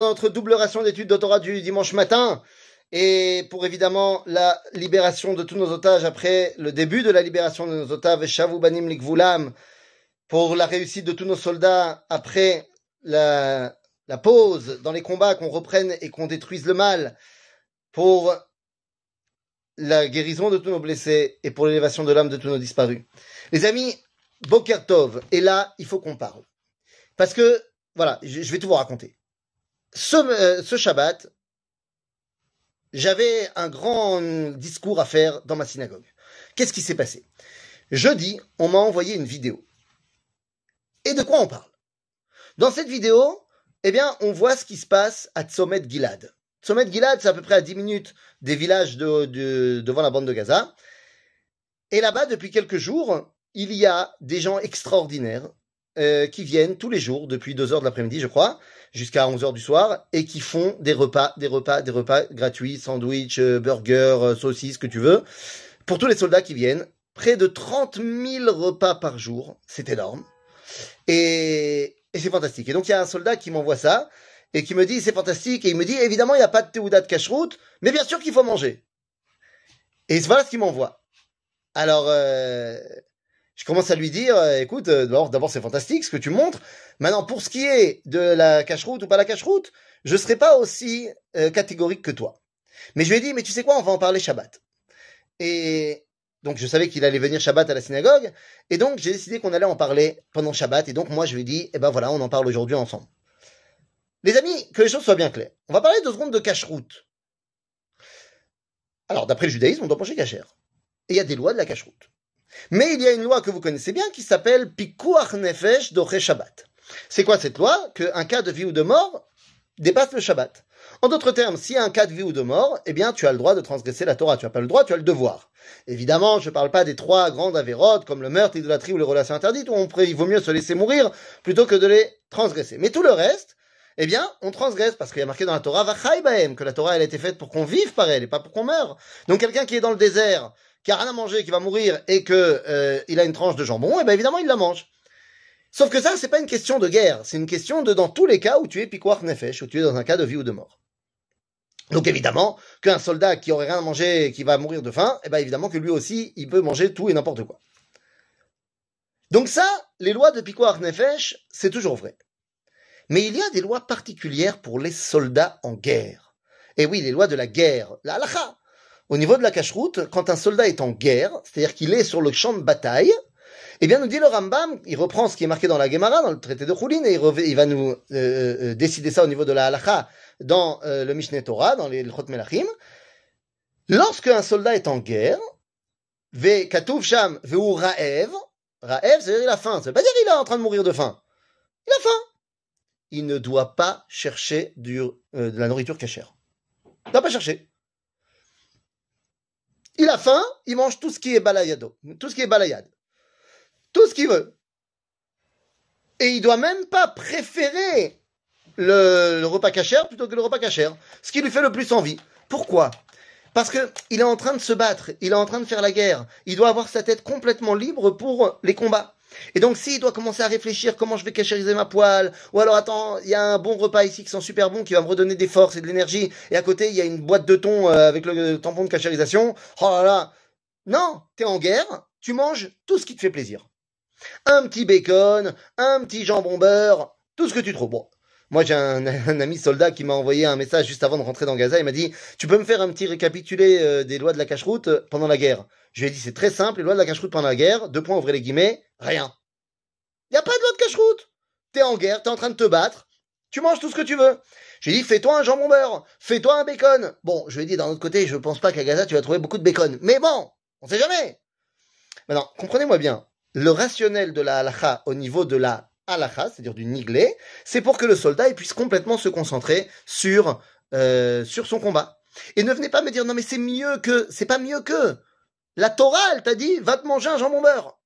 notre double ration d'études doctorat du dimanche matin et pour évidemment la libération de tous nos otages après le début de la libération de nos otages, Shavu Banim Likvulam, pour la réussite de tous nos soldats après la, la pause dans les combats, qu'on reprenne et qu'on détruise le mal, pour la guérison de tous nos blessés et pour l'élévation de l'âme de tous nos disparus. Les amis, Bokertov, et là, il faut qu'on parle. Parce que, voilà, je vais tout vous raconter ce, euh, ce Shabbat, j'avais un grand discours à faire dans ma synagogue. Qu'est-ce qui s'est passé? Jeudi, on m'a envoyé une vidéo. Et de quoi on parle? Dans cette vidéo, eh bien, on voit ce qui se passe à Tzomet Gilad. Tzomet Gilad, c'est à peu près à 10 minutes des villages de, de, devant la bande de Gaza. Et là-bas, depuis quelques jours, il y a des gens extraordinaires euh, qui viennent tous les jours, depuis 2 heures de l'après-midi, je crois, jusqu'à 11 heures du soir et qui font des repas, des repas, des repas gratuits, sandwich, euh, burger, euh, que tu veux, pour tous les soldats qui viennent. Près de 30 000 repas par jour, c'est énorme. Et, et c'est fantastique. Et donc il y a un soldat qui m'envoie ça et qui me dit c'est fantastique et il me dit évidemment il n'y a pas de théouda de cacheroute, mais bien sûr qu'il faut manger. Et voilà ce qu'il m'envoie. Alors euh, je commence à lui dire, euh, écoute, euh, d'abord, c'est fantastique ce que tu montres. Maintenant, pour ce qui est de la cache-route ou pas la cache-route, je serai pas aussi euh, catégorique que toi. Mais je lui ai dit, mais tu sais quoi, on va en parler Shabbat. Et donc, je savais qu'il allait venir Shabbat à la synagogue. Et donc, j'ai décidé qu'on allait en parler pendant Shabbat. Et donc, moi, je lui ai dit, eh ben voilà, on en parle aujourd'hui ensemble. Les amis, que les choses soient bien claires. On va parler deux secondes de cache-route. Alors, d'après le judaïsme, on doit manger cachère. Et il y a des lois de la cache-route. Mais il y a une loi que vous connaissez bien qui s'appelle Pikuach Nefesh Doche Shabbat. C'est quoi cette loi? Qu'un cas de vie ou de mort dépasse le Shabbat. En d'autres termes, s'il y a un cas de vie ou de mort, eh bien, tu as le droit de transgresser la Torah. Tu n'as pas le droit, tu as le devoir. Évidemment, je ne parle pas des trois grandes avérotes, comme le meurtre, l'idolâtrie ou les relations interdites, où on, il vaut mieux se laisser mourir plutôt que de les transgresser. Mais tout le reste, eh bien, on transgresse, parce qu'il y a marqué dans la Torah, que la Torah, elle a été faite pour qu'on vive par elle, et pas pour qu'on meure. Donc, quelqu'un qui est dans le désert, qui a rien à manger, qui va mourir et que euh, il a une tranche de jambon, et eh ben évidemment il la mange. Sauf que ça, c'est pas une question de guerre, c'est une question de dans tous les cas où tu es piquoir nefesh, où tu es dans un cas de vie ou de mort. Donc évidemment, qu'un soldat qui aurait rien à manger et qui va mourir de faim, eh ben évidemment que lui aussi, il peut manger tout et n'importe quoi. Donc ça, les lois de piquoir nefesh, c'est toujours vrai. Mais il y a des lois particulières pour les soldats en guerre. Et oui, les lois de la guerre, la. Au niveau de la cache-route, quand un soldat est en guerre, c'est-à-dire qu'il est sur le champ de bataille, eh bien, nous dit le Rambam, il reprend ce qui est marqué dans la Gemara, dans le traité de Choulin, et il, va nous euh, euh, décider ça au niveau de la halacha dans euh, le Mishneh Torah, dans les Chot Melachim. Lorsque un soldat est en guerre, ve katuv sham veu ra'ev, ra'ev, c'est-à-dire il a faim. Ça veut pas dire qu'il est en train de mourir de faim. Il a faim. Il ne doit pas chercher de la nourriture cachère. Il ne doit pas chercher. Il a faim, il mange tout ce qui est balayado, tout ce qui est balayade, tout ce qu'il veut. Et il doit même pas préférer le, repas cachère plutôt que le repas cachère, ce qui lui fait le plus envie. Pourquoi? Parce que il est en train de se battre, il est en train de faire la guerre, il doit avoir sa tête complètement libre pour les combats. Et donc, s'il doit commencer à réfléchir comment je vais cachériser ma poêle, ou alors attends, il y a un bon repas ici qui sent super bon, qui va me redonner des forces et de l'énergie, et à côté il y a une boîte de thon euh, avec le tampon de cachérisation. Oh là là Non, t'es en guerre, tu manges tout ce qui te fait plaisir. Un petit bacon, un petit jambon beurre, tout ce que tu trouves. Bon, moi, j'ai un, ami soldat qui m'a envoyé un message juste avant de rentrer dans Gaza. Il m'a dit, tu peux me faire un petit récapitulé euh, des lois de la cache-route euh, pendant la guerre? Je lui ai dit, c'est très simple, les lois de la cache-route pendant la guerre. Deux points, ouvrez les guillemets, rien. Il n'y a pas de loi de cache-route. T'es en guerre, t'es en train de te battre. Tu manges tout ce que tu veux. J'ai dit, fais-toi un jambon beurre, fais-toi un bacon. Bon, je lui ai dit, d'un autre côté, je pense pas qu'à Gaza, tu vas trouver beaucoup de bacon. Mais bon, on sait jamais. Maintenant, comprenez-moi bien. Le rationnel de la halakha au niveau de la halakha, c'est-à-dire du niglé, c'est pour que le soldat puisse complètement se concentrer sur, euh, sur son combat. Et ne venez pas me dire, non mais c'est mieux que, c'est pas mieux que. La Torah, elle t'a dit, va te manger un jambon beurre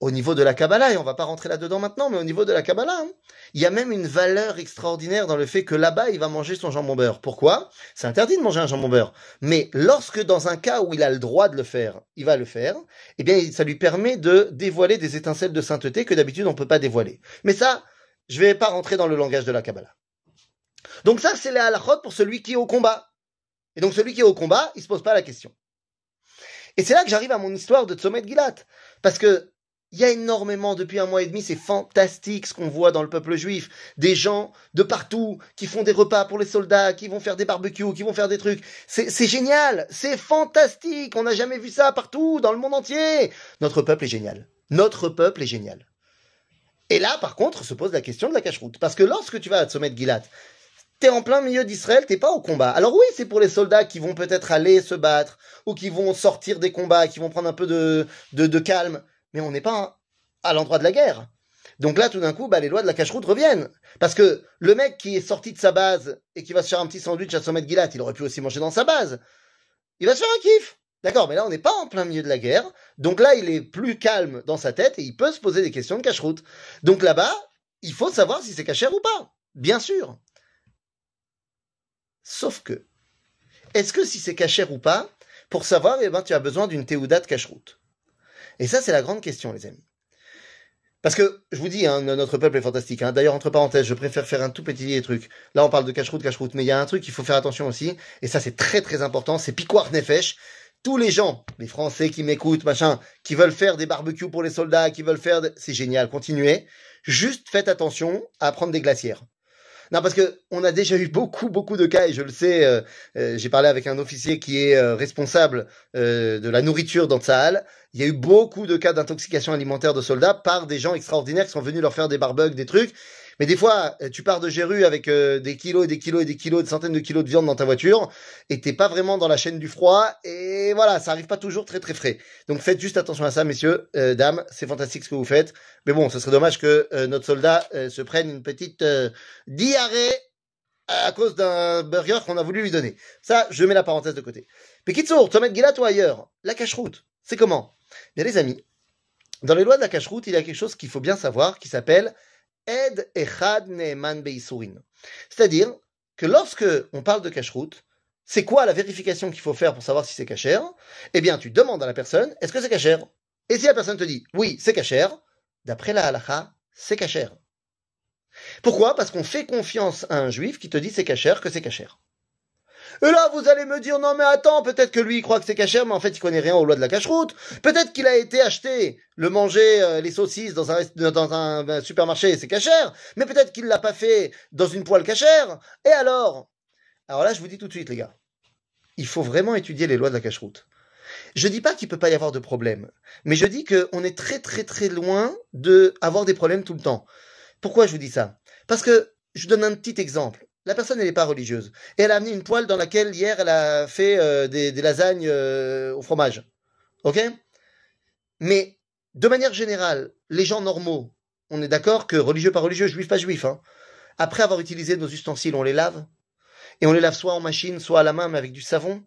au niveau de la Kabbalah, et on va pas rentrer là-dedans maintenant, mais au niveau de la Kabbalah, hein, il y a même une valeur extraordinaire dans le fait que là-bas, il va manger son jambon beurre. Pourquoi? C'est interdit de manger un jambon beurre. Mais lorsque, dans un cas où il a le droit de le faire, il va le faire, eh bien, ça lui permet de dévoiler des étincelles de sainteté que d'habitude on peut pas dévoiler. Mais ça, je vais pas rentrer dans le langage de la Kabbalah. Donc ça, c'est la halachot pour celui qui est au combat. Et donc celui qui est au combat, il se pose pas la question. Et c'est là que j'arrive à mon histoire de Tzomet Gilat. Parce que il y a énormément, depuis un mois et demi, c'est fantastique ce qu'on voit dans le peuple juif. Des gens de partout qui font des repas pour les soldats, qui vont faire des barbecues, qui vont faire des trucs. C'est génial, c'est fantastique. On n'a jamais vu ça partout, dans le monde entier. Notre peuple est génial. Notre peuple est génial. Et là, par contre, se pose la question de la cache-route. Parce que lorsque tu vas à Tzomet Gilat, t'es en plein milieu d'Israël, t'es pas au combat. Alors oui, c'est pour les soldats qui vont peut-être aller se battre, ou qui vont sortir des combats, qui vont prendre un peu de calme mais on n'est pas à l'endroit de la guerre. Donc là, tout d'un coup, bah, les lois de la cache-route reviennent. Parce que le mec qui est sorti de sa base et qui va se faire un petit sandwich à Sommet Gilat, il aurait pu aussi manger dans sa base. Il va se faire un kiff. D'accord, mais là, on n'est pas en plein milieu de la guerre. Donc là, il est plus calme dans sa tête et il peut se poser des questions de cache-route. Donc là-bas, il faut savoir si c'est cachère ou pas. Bien sûr. Sauf que, est-ce que si c'est cachère ou pas, pour savoir, eh ben, tu as besoin d'une théouda de cache-route? Et ça, c'est la grande question, les amis. Parce que, je vous dis, hein, notre peuple est fantastique. Hein. D'ailleurs, entre parenthèses, je préfère faire un tout petit truc. Là, on parle de cache-route, cache-route, mais il y a un truc qu'il faut faire attention aussi, et ça, c'est très très important, c'est piquoir nefesh. Tous les gens, les Français qui m'écoutent, machin, qui veulent faire des barbecues pour les soldats, qui veulent faire... C'est génial, continuez. Juste faites attention à prendre des glacières. Non, parce que on a déjà eu beaucoup, beaucoup de cas, et je le sais, euh, euh, j'ai parlé avec un officier qui est euh, responsable de la nourriture dans Tsahal. Il y a eu beaucoup de cas d'intoxication alimentaire de soldats par des gens extraordinaires qui sont venus leur faire des barbecues, des trucs. Mais des fois, euh, tu pars de Géru avec euh, des kilos et des kilos et des kilos, des centaines de kilos de viande dans ta voiture, et t'es pas vraiment dans la chaîne du froid, et voilà, ça arrive pas toujours très très frais. Donc faites juste attention à ça, messieurs, euh, dames, c'est fantastique ce que vous faites. Mais bon, ce serait dommage que notre soldat se prenne une petite diarrhée à cause d'un burger qu'on a voulu lui donner. Ça, je mets la parenthèse de côté. Pekitsour, Tomet Gilat ou ailleurs, la cache-route, c'est comment? Bien les amis, dans les lois de la cache-route, il y a quelque chose qu'il faut bien savoir qui s'appelle C'est-à-dire que lorsque on parle de cache-route, c'est quoi la vérification qu'il faut faire pour savoir si c'est cachère? Eh bien, tu demandes à la personne, est-ce que c'est cachère? Et si la personne te dit, oui, c'est cachère, d'après la halakha, c'est cachère. Pourquoi? Parce qu'on fait confiance à un juif qui te dit c'est cachère que c'est cachère. Et là, vous allez me dire, non mais attends, peut-être que lui il croit que c'est cachère, mais en fait il connaît rien aux lois de la cache-route. Peut-être qu'il a été acheté le manger euh, les saucisses dans un, dans un, supermarché, c'est cachère. Mais peut-être qu'il l'a pas fait dans une poêle cachère. Et alors? Alors là, je vous dis tout de suite, les gars, il faut vraiment étudier les lois de la cache-route. Je dis pas qu'il peut pas y avoir de problème, mais je dis qu'on est très très très loin de avoir des problèmes tout le temps. Pourquoi je vous dis ça? Parce que je donne un petit exemple. La personne, n'est pas religieuse. Et elle a amené une poêle dans laquelle, hier, elle a fait euh, des, lasagnes euh, au fromage. OK? Mais, de manière générale, les gens normaux, on est d'accord que religieux pas religieux, juif pas juif, hein, après avoir utilisé nos ustensiles, on les lave. Et on les lave soit en machine, soit à la main, mais avec du savon.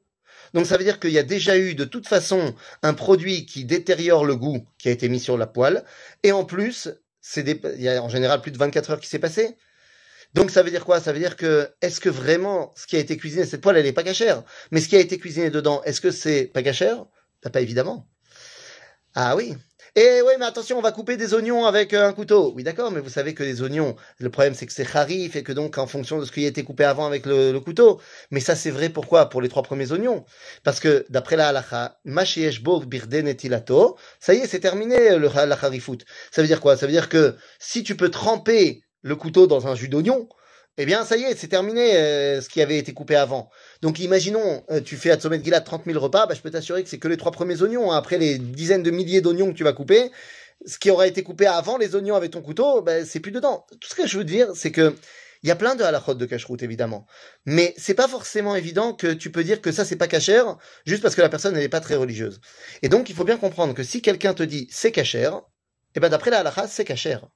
Donc ça veut dire qu'il y a déjà eu de toute façon un produit qui détériore le goût qui a été mis sur la poêle. Et en plus, il y a en général plus de 24 heures qui s'est passé. Donc ça veut dire quoi? Ça veut dire que est-ce que vraiment ce qui a été cuisiné, cette poêle, elle est pas cachère? Mais ce qui a été cuisiné dedans, est-ce que c'est pas cachère? Bah, Pas évidemment. Ah oui. Et oui, mais attention, on va couper des oignons avec euh, un couteau. Oui, d'accord, mais vous savez que les oignons, le problème c'est que c'est harif et que donc en fonction de ce qui a été coupé avant avec le, couteau. Mais ça c'est vrai pourquoi? Pour les trois premiers oignons. Parce que d'après la halacha, birden ça y est, c'est terminé le la. Ça veut dire quoi? Ça veut dire que si tu peux tremper le couteau dans un jus d'oignon, eh bien, ça y est, c'est terminé euh, ce qui avait été coupé avant. Donc, imaginons, euh, tu fais à Tzomet Gilad 30 000 repas, bah, je peux t'assurer que c'est que les trois premiers oignons. Hein. Après les dizaines de milliers d'oignons que tu vas couper, ce qui aura été coupé avant les oignons avec ton couteau, bah, c'est plus dedans. Tout ce que je veux dire, c'est que il y a plein de halachot de cache-route, évidemment. Mais c'est pas forcément évident que tu peux dire que ça, c'est pas cachère, juste parce que la personne n'est pas très religieuse. Et donc, il faut bien comprendre que si quelqu'un te dit c'est cachère, eh ben, d'après la halacha, c'est cachère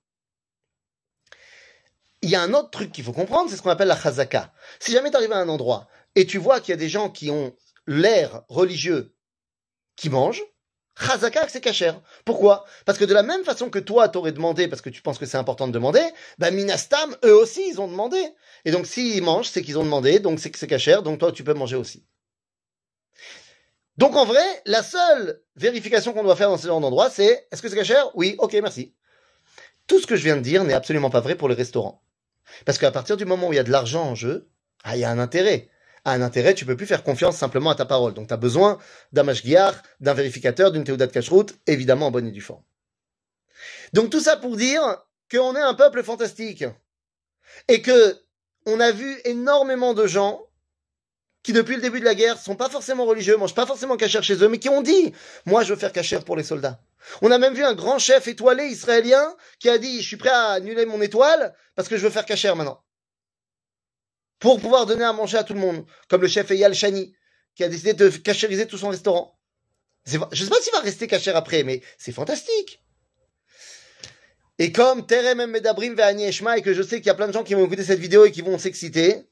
il y a un autre truc qu'il faut comprendre, c'est ce qu'on appelle la chazaka. Si jamais tu arrives à un endroit et tu vois qu'il y a des gens qui ont l'air religieux qui mangent, chazaka c'est cachère. Pourquoi? Parce que de la même façon que toi t'aurais demandé parce que tu penses que c'est important de demander, ben minastam eux aussi ils ont demandé. Et donc s'ils mangent, c'est qu'ils ont demandé, donc c'est que c'est cachère, donc toi tu peux manger aussi. Donc en vrai, la seule vérification qu'on doit faire dans ce genre d'endroit, c'est est-ce que c'est cachère Oui, ok, merci. Tout ce que je viens de dire n'est absolument pas vrai pour les restaurants. Parce qu'à partir du moment où il y a de l'argent en jeu, ah, il y a un intérêt. À un intérêt, tu peux plus faire confiance simplement à ta parole. Donc tu as besoin d'un mashgiach, d'un vérificateur, d'une théodat de évidemment en bonne et due forme. Donc tout ça pour dire qu'on est un peuple fantastique. Et que on a vu énormément de gens qui depuis le début de la guerre sont pas forcément religieux, mangent pas forcément cachère chez eux, mais qui ont dit moi je veux faire cachère pour les soldats. On a même vu un grand chef étoilé israélien qui a dit je suis prêt à annuler mon étoile parce que je veux faire cachère maintenant. Pour pouvoir donner à manger à tout le monde, comme le chef Eyal Shani qui a décidé de cachériser tout son restaurant. Je sais pas s'il va rester cachère après, mais c'est fantastique. Et comme Terem Medabrim Eshma et que je sais qu'il y a plein de gens qui vont écouter cette vidéo et qui vont s'exciter,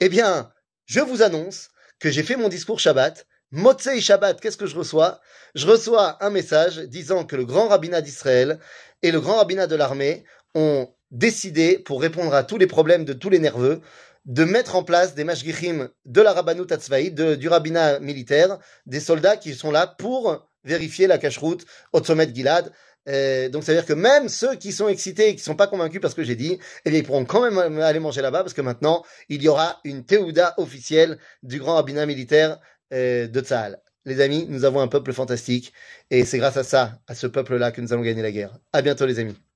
eh bien, je vous annonce que j'ai fait mon discours Shabbat. Motzei Shabbat, qu'est-ce que je reçois? Je reçois un message disant que le grand rabbinat d'Israël et le grand rabbinat de l'armée ont décidé, pour répondre à tous les problèmes de tous les nerveux, de mettre en place des mashgichim de la Rabbanut du rabbinat militaire, des soldats qui sont là pour vérifier la cache-route au sommet de Gilad. Euh, donc, ça veut dire que même ceux qui sont excités et qui sont pas convaincus par ce que j'ai dit, eh bien, ils pourront quand même aller manger là-bas parce que maintenant, il y aura une théouda officielle du grand rabbinat militaire euh, de Tzahal. Les amis, nous avons un peuple fantastique et c'est grâce à ça, à ce peuple-là, que nous allons gagner la guerre. À bientôt, les amis.